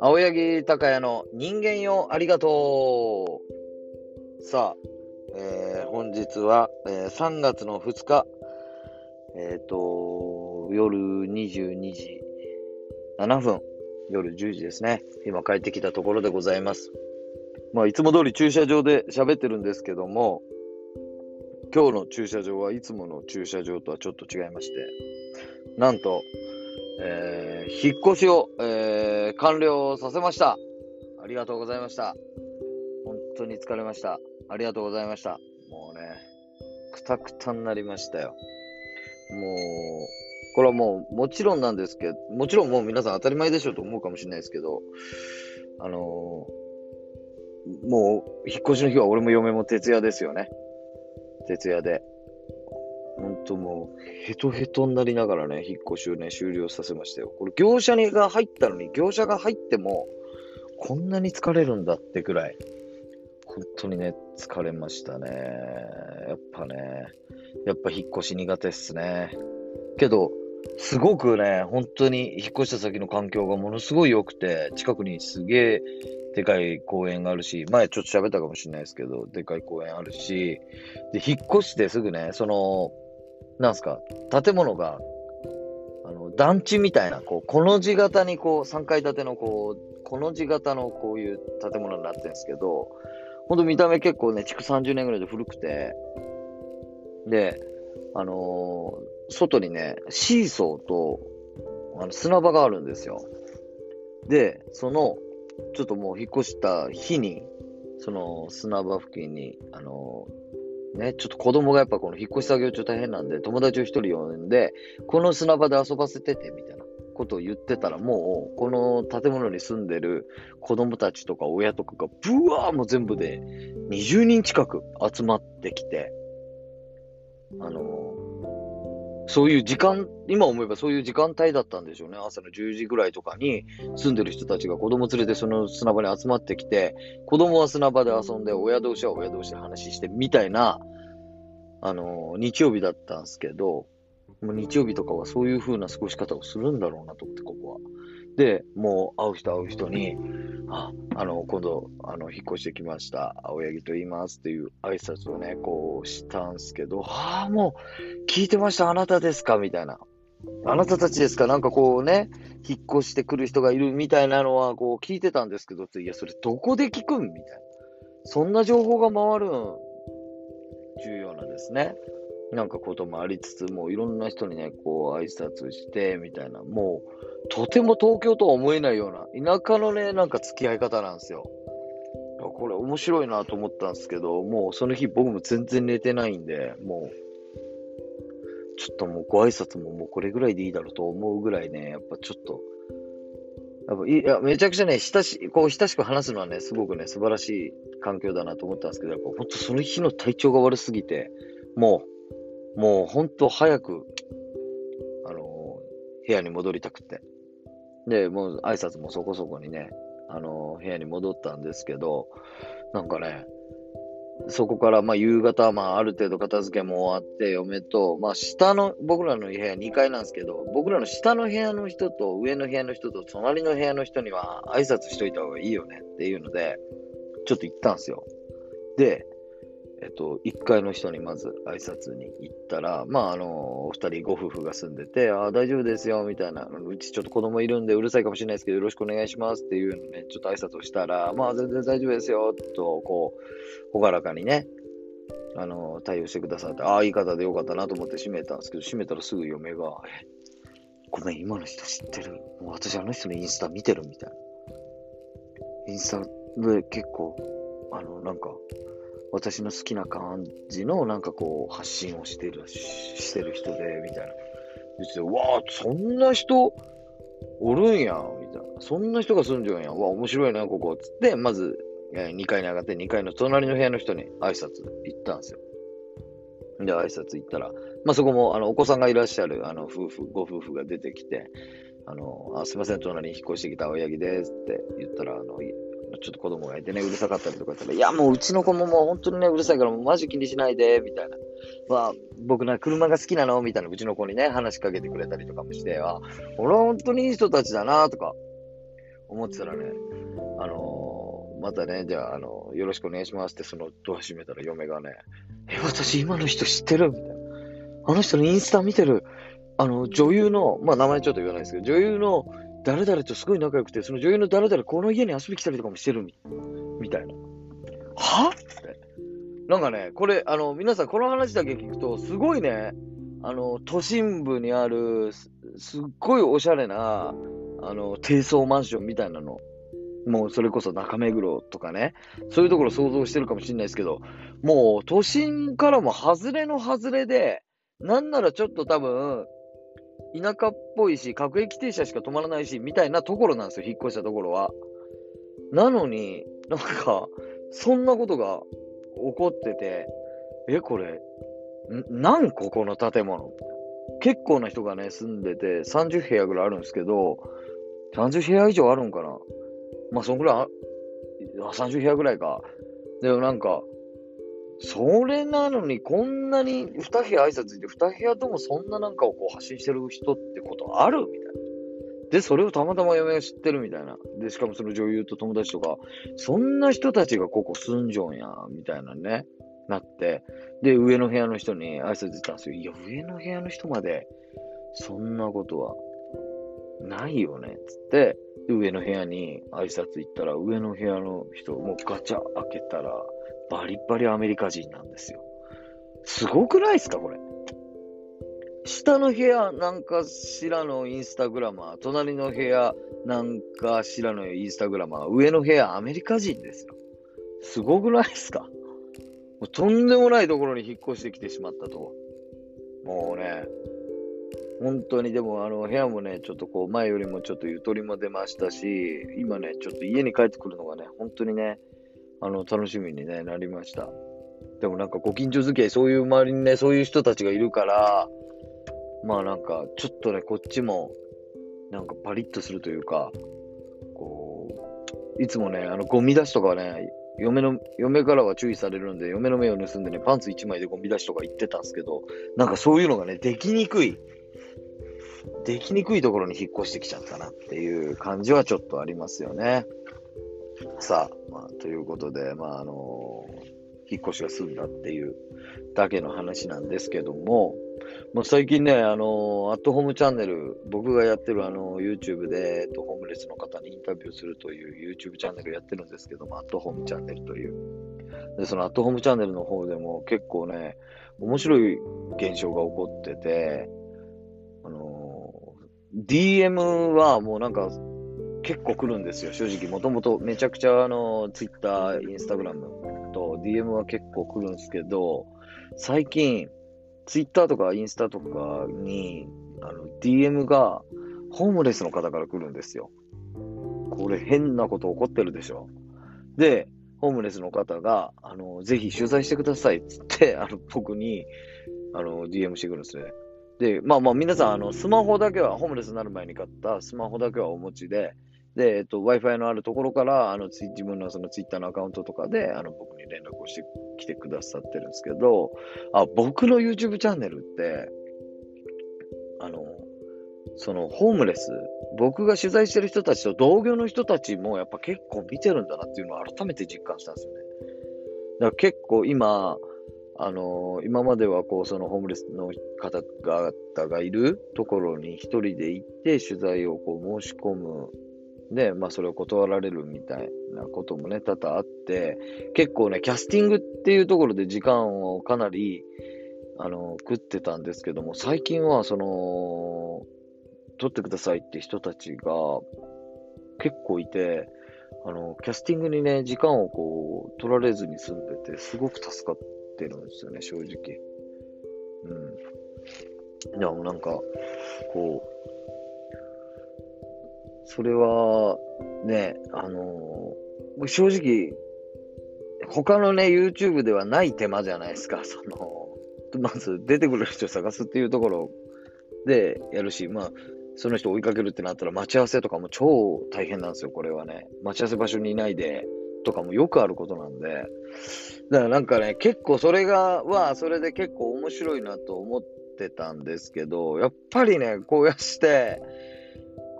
青柳高也の人間よありがとう。さあ、えー、本日は、えー、3月の2日、えっ、ー、と、夜22時7分、夜10時ですね。今帰ってきたところでございます。まあ、いつも通り駐車場で喋ってるんですけども、今日の駐車場はいつもの駐車場とはちょっと違いまして、なんと、えー、引っ越しを、えー、完了させました。ありがとうございました。本当に疲れました。ありがとうございました。もうね、くたくたになりましたよ。もう、これはもう、もちろんなんですけど、もちろんもう皆さん当たり前でしょうと思うかもしれないですけど、あのー、もう、引っ越しの日は俺も嫁も徹夜ですよね。徹夜で。ほんともう、ヘトヘトになりながらね、引っ越しをね、終了させましたよ。これ、業者にが入ったのに、業者が入っても、こんなに疲れるんだってくらい、本当にね、疲れましたね。やっぱね、やっぱ引っ越し苦手っすね。けど、すごくね、本当に引っ越した先の環境がものすごい良くて、近くにすげえでかい公園があるし、前ちょっと喋ったかもしれないですけど、でかい公園あるし、で、引っ越してすぐね、その、なんすか、建物が、あの、団地みたいな、こう、この字型にこう、3階建てのこう、この字型のこういう建物になってるんですけど、ほんと見た目結構ね、築30年ぐらいで古くて、で、あのー、外にね、シーソーと、あの砂場があるんですよ。で、その、ちょっともう引っ越した日に、その砂場付近に、あのー、ね、ちょっと子供がやっぱこの引っ越し作業中大変なんで、友達を一人呼んで、この砂場で遊ばせてて、みたいなことを言ってたら、もう、この建物に住んでる子供たちとか親とかが、ブワーもう全部で20人近く集まってきて、あのそういう時間、今思えばそういう時間帯だったんでしょうね。朝の10時ぐらいとかに住んでる人たちが子供連れてその砂場に集まってきて、子供は砂場で遊んで、親同士は親同士で話してみたいな、あの日曜日だったんですけど、もう日曜日とかはそういう風な過ごし方をするんだろうなと思って、ここは。で、もう会う人会う人に、あ、あの、今度、あの、引っ越してきました。青柳と言いますっていう挨拶をね、こうしたんすけど、ああ、もう、聞いてました。あなたですかみたいな。あなたたちですか？なんかこうね、引っ越してくる人がいるみたいなのは、こう聞いてたんですけど、いや、それどこで聞くん？みたいな。そんな情報が回るん、重要なですね。なんかこともありつつ、もういろんな人にね、こう挨拶して、みたいな、もう、とても東京とは思えないような、田舎のね、なんか付き合い方なんですよ。これ面白いなと思ったんですけど、もうその日僕も全然寝てないんで、もう、ちょっともうご挨拶ももうこれぐらいでいいだろうと思うぐらいね、やっぱちょっと、やっぱいやめちゃくちゃね、親しこう親しく話すのはね、すごくね、素晴らしい環境だなと思ったんですけど、やっぱ本当その日の体調が悪すぎて、もう、もう本当早く、あのー、部屋に戻りたくて。で、もう挨拶もそこそこにね、あのー、部屋に戻ったんですけど、なんかね、そこから、まあ、夕方、まあ、ある程度片付けも終わって、嫁と、まあ、下の、僕らの部屋2階なんですけど、僕らの下の部屋の人と上の部屋の人と隣の部屋の人には挨拶しといた方がいいよねっていうので、ちょっと行ったんですよ。で、えっと、1階の人にまず挨拶に行ったら、まあ、あの、お二人ご夫婦が住んでて、ああ、大丈夫ですよ、みたいな、うちちょっと子供いるんでうるさいかもしれないですけど、よろしくお願いしますっていうのね、ちょっと挨拶をしたら、まあ、全然大丈夫ですよ、と、こう、ほがらかにね、あの、対応してくださって、ああ、いい方でよかったなと思って閉めたんですけど、閉めたらすぐ嫁が、え、ごめん、今の人知ってる。もう私あの人のインスタ見てるみたいな。インスタで結構、あの、なんか、私の好きな感じのなんかこう発信をしてる、してる人で、みたいな。言ってわあ、そんな人おるんや、みたいな。そんな人が住んじゃうんや。わあ、面白いな、ここ。つって、まず、2階に上がって、2階の隣の部屋の人に挨拶行ったんですよ。で、挨拶行ったら、まあそこも、あの、お子さんがいらっしゃる、あの、夫婦、ご夫婦が出てきて、あの、あすいません、隣に引っ越してきた青柳ですって言ったら、あ、のちょっと子供がいてね、うるさかったりとかったら、いや、もううちの子ももう本当にね、うるさいから、もうマジ気にしないで、みたいな。まあ、僕な、車が好きなのみたいな、うちの子にね、話しかけてくれたりとかもして、あ、俺は本当にいい人たちだな、とか、思ってたらね、あのー、またね、じゃあ、あのー、よろしくお願いしますって、そのドア閉めたら嫁がね、え、私今の人知ってるみたいな。あの人のインスタ見てる。あの、女優の、まあ名前ちょっと言わないですけど、女優の誰々とすごい仲良くて、その女優の誰々この家に遊び来たりとかもしてるみみたいな。は？って。なんかね、これ、あの、皆さんこの話だけ聞くと、すごいね、あの、都心部にあるす、すっごいおしゃれな、あの、低層マンションみたいなの。もうそれこそ中目黒とかね、そういうところ想像してるかもしれないですけど、もう都心からも外れの外れで、なんならちょっと多分、田舎っぽいし、各駅停車しか止まらないし、みたいなところなんですよ、引っ越したところは。なのに、なんか、そんなことが起こってて、え、これ、ん、なんここの建物？結構な人がね、住んでて、30部屋ぐらいあるんですけど、30部屋以上あるんかな？まあ、そんぐらいあ、30部屋ぐらいか。でもなんか、それなのに、こんなに2部屋挨拶いて、2部屋ともそんななんかをこう発信してる人ってことあるみたいな。で、それをたまたま嫁が知ってるみたいな。で、しかもその女優と友達とか、そんな人たちがここ住んじょんや、みたいなね、なって、で、上の部屋の人に挨拶行ったんですよ。いや、上の部屋の人まで、そんなことはないよね、つって、上の部屋に挨拶行ったら、上の部屋の人、もうガチャ開けたら、バリバリアメリカ人なんですよ。すごくないですか、これ？下の部屋なんかしらのインスタグラマー、隣の部屋なんかしらのインスタグラマー、上の部屋アメリカ人ですよ。すごくないですか？もうとんでもないところに引っ越してきてしまったと。もうね、本当にでもあの部屋もね、ちょっとこう前よりもちょっとゆとりも出ましたし、今ね、ちょっと家に帰ってくるのがね、本当にね、あの、楽しみに、ね、なりました。でもなんかご近所付き合い、そういう周りにね、そういう人たちがいるから、まあなんか、ちょっとね、こっちも、なんかパリッとするというか、こう、いつもね、あの、ゴミ出しとかね、嫁の、嫁からは注意されるんで、嫁の目を盗んでね、パンツ1枚でゴミ出しとか言ってたんですけど、なんかそういうのがね、できにくい。できにくいところに引っ越してきちゃったなっていう感じはちょっとありますよね。さあ、まあ、ということで、まあ、あの引っ越しが済んだっていうだけの話なんですけども、もう最近ね、あのアットホームチャンネル、僕がやってるあの YouTube で、えっと、ホームレスの方にインタビューするという YouTube チャンネルやってるんですけども、アットホームチャンネルという。で、そのアットホームチャンネルの方でも結構ね、面白い現象が起こってて、あの DM はもうなんか結構来るんですよ、正直。もともとめちゃくちゃあの、Twitter、Instagram と DM は結構来るんですけど、最近、Twitter とかインスタとかに、あの、DM がホームレスの方から来るんですよ。これ変なこと起こってるでしょ。で、ホームレスの方が、あの、ぜひ取材してくださいっつって、あの、僕に、あの、DM してくるんですね。で、まあまあ皆さん、あの、スマホだけは、ホームレスになる前に買ったスマホだけはお持ちで、で、えっと、Wi-Fi のあるところから、あの、自分のその Twitter のアカウントとかで、あの、僕に連絡をしてきてくださってるんですけど、あ、僕の YouTube チャンネルって、あの、その、ホームレス、僕が取材してる人たちと同業の人たちもやっぱ結構見てるんだなっていうのを改めて実感したんですよね。だから結構今、あの今まではこう、そのホームレスの方々がいるところに一人で行って取材をこう申し込むで、まあそれを断られるみたいなこともね、多々あって、結構ね、キャスティングっていうところで時間をかなり、あの、食ってたんですけども、最近はその、取ってくださいって人たちが結構いて、あの、キャスティングにね、時間をこう、取られずに済んでて、すごく助かってるんですよね、正直。うん。でもなんか、こう、それは、ね、あのー、正直、他のね、YouTube ではない手間じゃないですか。その、まず出てくる人を探すっていうところでやるし、まあ、その人追いかけるってなったら待ち合わせとかも超大変なんですよ、これはね。待ち合わせ場所にいないで、とかもよくあることなんで。だからなんかね、結構それが、は、それで結構面白いなと思ってたんですけど、やっぱりね、こうやして、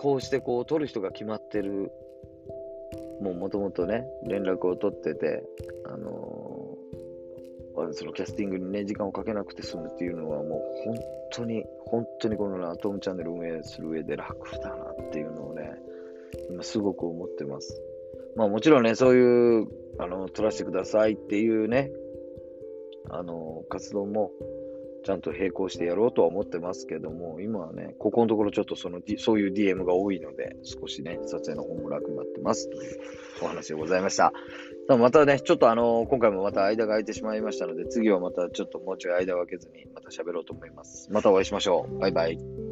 こうしてこう取る人が決まってる、もうもともとね、連絡を取ってて、あのー、そのキャスティングにね、時間をかけなくて済むっていうのはもう本当に、本当にこのアトムチャンネル運営する上で楽だなっていうのをね、今すごく思ってます。まあもちろんね、そういう、あの、取らせてくださいっていうね、あの、活動も、ちゃんと並行してやろうとは思ってますけども、今はね、ここのところちょっとその、D そういう DM が多いので、少しね、撮影の方も楽になってますというお話でございました。またね、ちょっとあの、今回もまた間が空いてしまいましたので、次はまたちょっともうちょい間を空けずにまた喋ろうと思います。またお会いしましょう。バイバイ。